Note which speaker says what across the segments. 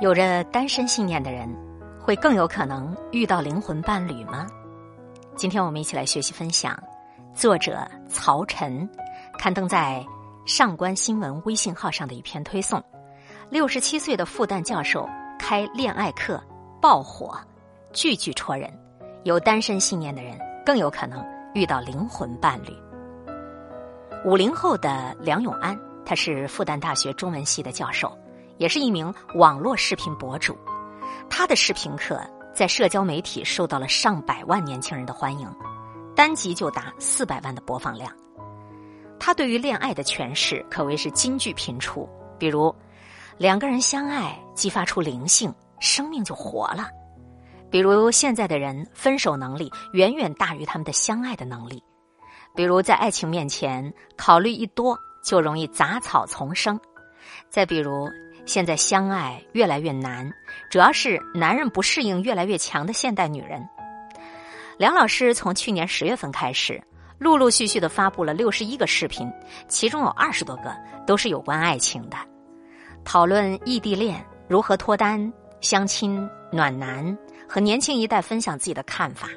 Speaker 1: 有着单身信念的人，会更有可能遇到灵魂伴侣吗？今天我们一起来学习分享，作者曹晨刊登在上官新闻微信号上的一篇推送：六十七岁的复旦教授开恋爱课爆火，句句戳人。有单身信念的人更有可能遇到灵魂伴侣。五零后的梁永安，他是复旦大学中文系的教授。也是一名网络视频博主，他的视频课在社交媒体受到了上百万年轻人的欢迎，单集就达四百万的播放量。他对于恋爱的诠释可谓是金句频出，比如两个人相爱激发出灵性，生命就活了；比如现在的人分手能力远远大于他们的相爱的能力；比如在爱情面前考虑一多就容易杂草丛生；再比如。现在相爱越来越难，主要是男人不适应越来越强的现代女人。梁老师从去年十月份开始，陆陆续续的发布了六十一个视频，其中有二十多个都是有关爱情的，讨论异地恋如何脱单、相亲、暖男，和年轻一代分享自己的看法。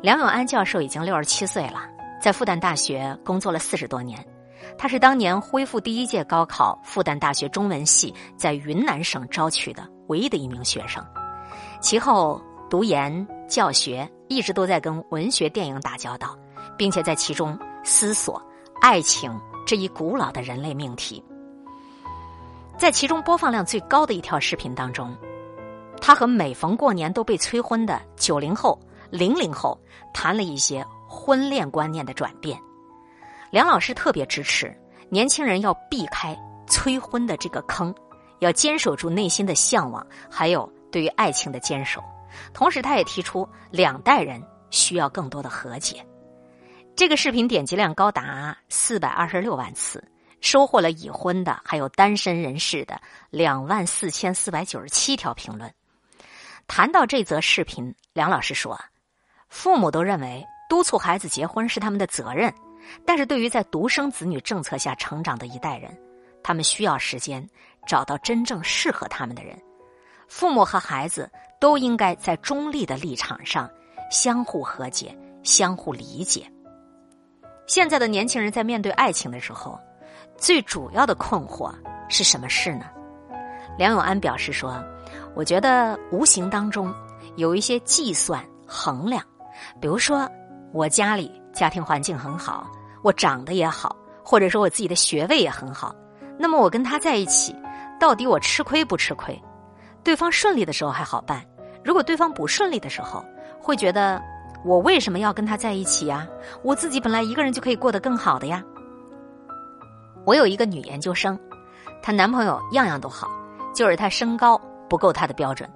Speaker 1: 梁永安教授已经六十七岁了，在复旦大学工作了四十多年。他是当年恢复第一届高考复旦大学中文系在云南省招取的唯一的一名学生，其后读研教学，一直都在跟文学电影打交道，并且在其中思索爱情这一古老的人类命题。在其中播放量最高的一条视频当中，他和每逢过年都被催婚的九零后、零零后谈了一些婚恋观念的转变。梁老师特别支持年轻人要避开催婚的这个坑，要坚守住内心的向往，还有对于爱情的坚守。同时，他也提出两代人需要更多的和解。这个视频点击量高达四百二十六万次，收获了已婚的还有单身人士的两万四千四百九十七条评论。谈到这则视频，梁老师说：“父母都认为督促孩子结婚是他们的责任。”但是对于在独生子女政策下成长的一代人，他们需要时间找到真正适合他们的人。父母和孩子都应该在中立的立场上相互和解、相互理解。现在的年轻人在面对爱情的时候，最主要的困惑是什么事呢？梁永安表示说：“我觉得无形当中有一些计算衡量，比如说我家里家庭环境很好。”我长得也好，或者说我自己的学位也很好，那么我跟他在一起，到底我吃亏不吃亏？对方顺利的时候还好办，如果对方不顺利的时候，会觉得我为什么要跟他在一起呀？我自己本来一个人就可以过得更好的呀。我有一个女研究生，她男朋友样样都好，就是她身高不够她的标准。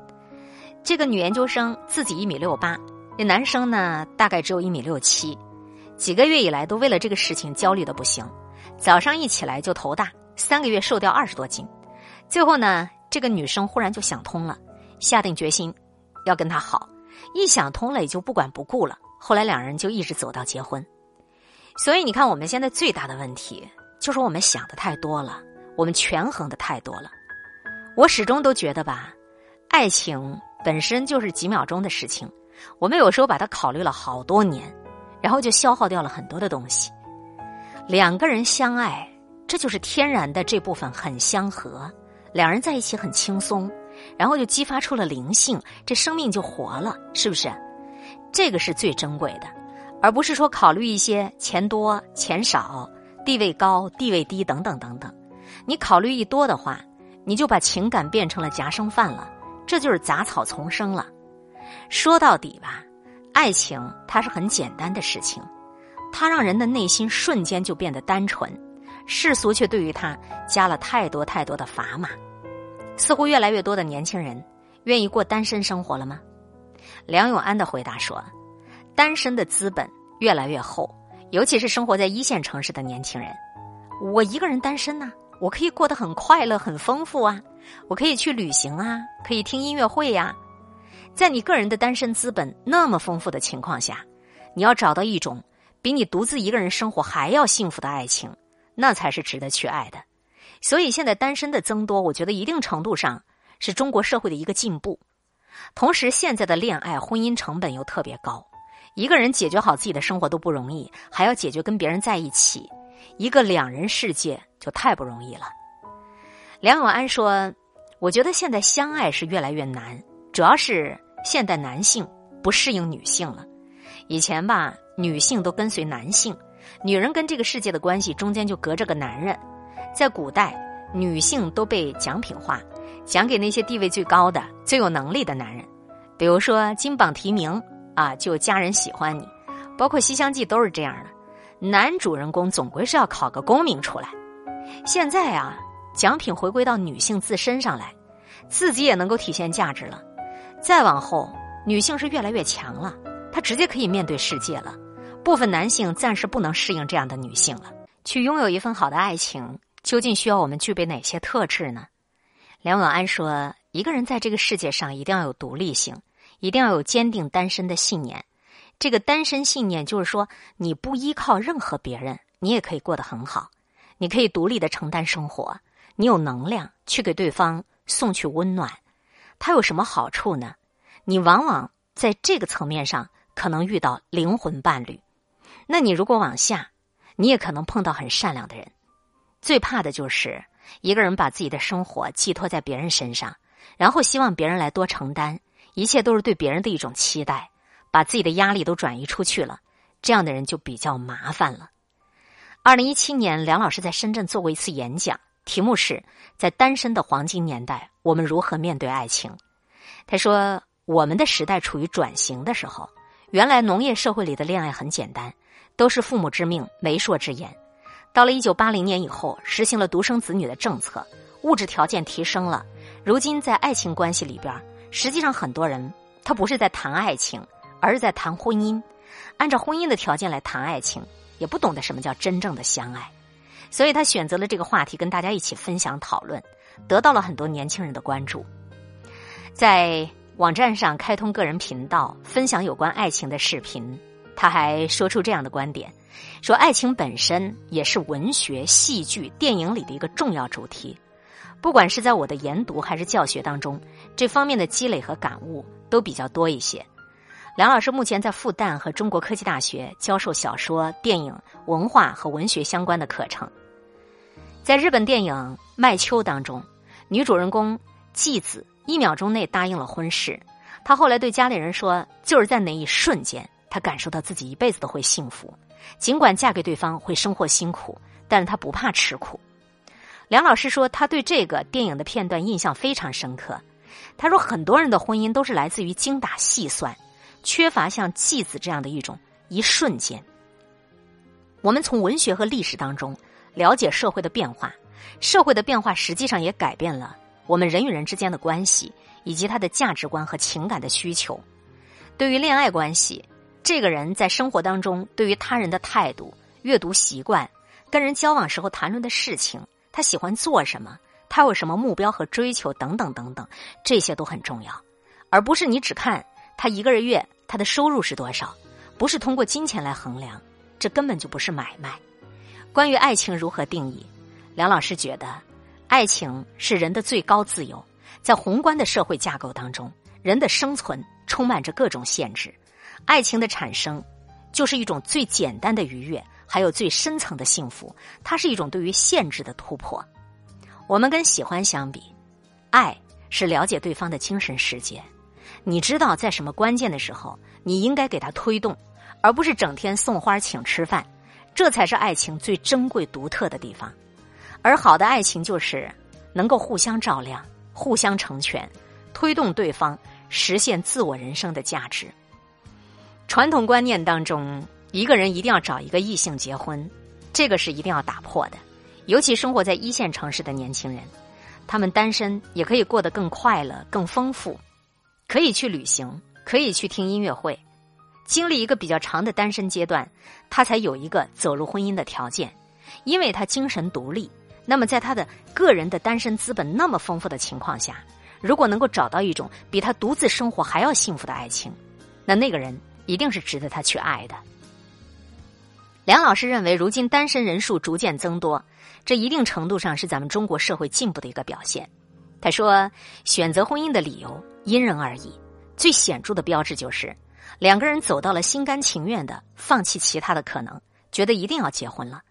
Speaker 1: 这个女研究生自己一米六八，那男生呢大概只有一米六七。几个月以来都为了这个事情焦虑的不行，早上一起来就头大，三个月瘦掉二十多斤，最后呢，这个女生忽然就想通了，下定决心要跟他好，一想通了也就不管不顾了。后来两人就一直走到结婚。所以你看，我们现在最大的问题就是我们想的太多了，我们权衡的太多了。我始终都觉得吧，爱情本身就是几秒钟的事情，我们有时候把它考虑了好多年。然后就消耗掉了很多的东西。两个人相爱，这就是天然的这部分很相合，两人在一起很轻松，然后就激发出了灵性，这生命就活了，是不是？这个是最珍贵的，而不是说考虑一些钱多钱少、地位高地位低等等等等。你考虑一多的话，你就把情感变成了夹生饭了，这就是杂草丛生了。说到底吧。爱情它是很简单的事情，它让人的内心瞬间就变得单纯，世俗却对于它加了太多太多的砝码。似乎越来越多的年轻人愿意过单身生活了吗？梁永安的回答说：“单身的资本越来越厚，尤其是生活在一线城市的年轻人。我一个人单身呢，我可以过得很快乐、很丰富啊，我可以去旅行啊，可以听音乐会呀。”在你个人的单身资本那么丰富的情况下，你要找到一种比你独自一个人生活还要幸福的爱情，那才是值得去爱的。所以现在单身的增多，我觉得一定程度上是中国社会的一个进步。同时，现在的恋爱婚姻成本又特别高，一个人解决好自己的生活都不容易，还要解决跟别人在一起，一个两人世界就太不容易了。梁永安说：“我觉得现在相爱是越来越难，主要是现代男性不适应女性了。以前吧，女性都跟随男性，女人跟这个世界的关系中间就隔着个男人。在古代，女性都被奖品化。”奖给那些地位最高的、最有能力的男人，比如说金榜题名啊，就家人喜欢你，包括《西厢记》都是这样的。男主人公总归是要考个功名出来。现在啊，奖品回归到女性自身上来，自己也能够体现价值了。再往后，女性是越来越强了，她直接可以面对世界了。部分男性暂时不能适应这样的女性了。去拥有一份好的爱情，究竟需要我们具备哪些特质呢？梁永安说：“一个人在这个世界上一定要有独立性，一定要有坚定单身的信念。这个单身信念就是说，你不依靠任何别人，你也可以过得很好。你可以独立的承担生活，你有能量去给对方送去温暖。它有什么好处呢？你往往在这个层面上可能遇到灵魂伴侣。那你如果往下，你也可能碰到很善良的人。最怕的就是。”一个人把自己的生活寄托在别人身上，然后希望别人来多承担，一切都是对别人的一种期待，把自己的压力都转移出去了，这样的人就比较麻烦了。二零一七年，梁老师在深圳做过一次演讲，题目是在单身的黄金年代，我们如何面对爱情？他说，我们的时代处于转型的时候，原来农业社会里的恋爱很简单，都是父母之命、媒妁之言。到了一九八零年以后，实行了独生子女的政策，物质条件提升了。如今在爱情关系里边，实际上很多人他不是在谈爱情，而是在谈婚姻。按照婚姻的条件来谈爱情，也不懂得什么叫真正的相爱。所以他选择了这个话题跟大家一起分享讨论，得到了很多年轻人的关注。在网站上开通个人频道，分享有关爱情的视频。他还说出这样的观点，说爱情本身也是文学、戏剧、电影里的一个重要主题。不管是在我的研读还是教学当中，这方面的积累和感悟都比较多一些。梁老师目前在复旦和中国科技大学教授小说、电影、文化和文学相关的课程。在日本电影《麦秋》当中，女主人公纪子一秒钟内答应了婚事，她后来对家里人说：“就是在那一瞬间。”她感受到自己一辈子都会幸福，尽管嫁给对方会生活辛苦，但是她不怕吃苦。梁老师说，他对这个电影的片段印象非常深刻。他说，很多人的婚姻都是来自于精打细算，缺乏像继子这样的一种一瞬间。我们从文学和历史当中了解社会的变化，社会的变化实际上也改变了我们人与人之间的关系，以及他的价值观和情感的需求。对于恋爱关系。这个人在生活当中对于他人的态度、阅读习惯、跟人交往时候谈论的事情，他喜欢做什么，他有什么目标和追求等等等等，这些都很重要，而不是你只看他一个月他的收入是多少，不是通过金钱来衡量，这根本就不是买卖。关于爱情如何定义，梁老师觉得，爱情是人的最高自由，在宏观的社会架构当中，人的生存充满着各种限制。爱情的产生，就是一种最简单的愉悦，还有最深层的幸福。它是一种对于限制的突破。我们跟喜欢相比，爱是了解对方的精神世界。你知道在什么关键的时候，你应该给他推动，而不是整天送花请吃饭。这才是爱情最珍贵独特的地方。而好的爱情就是能够互相照亮、互相成全，推动对方实现自我人生的价值。传统观念当中，一个人一定要找一个异性结婚，这个是一定要打破的。尤其生活在一线城市的年轻人，他们单身也可以过得更快乐、更丰富，可以去旅行，可以去听音乐会，经历一个比较长的单身阶段，他才有一个走入婚姻的条件。因为他精神独立，那么在他的个人的单身资本那么丰富的情况下，如果能够找到一种比他独自生活还要幸福的爱情，那那个人。一定是值得他去爱的。梁老师认为，如今单身人数逐渐增多，这一定程度上是咱们中国社会进步的一个表现。他说，选择婚姻的理由因人而异，最显著的标志就是两个人走到了心甘情愿的放弃其他的可能，觉得一定要结婚了。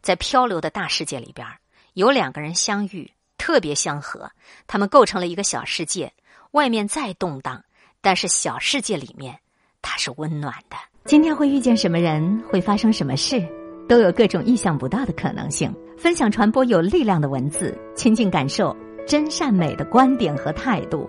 Speaker 1: 在漂流的大世界里边，有两个人相遇，特别相合，他们构成了一个小世界。外面再动荡，但是小世界里面它是温暖的。今天会遇见什么人，会发生什么事，都有各种意想不到的可能性。分享传播有力量的文字，亲近感受。真善美的观点和态度，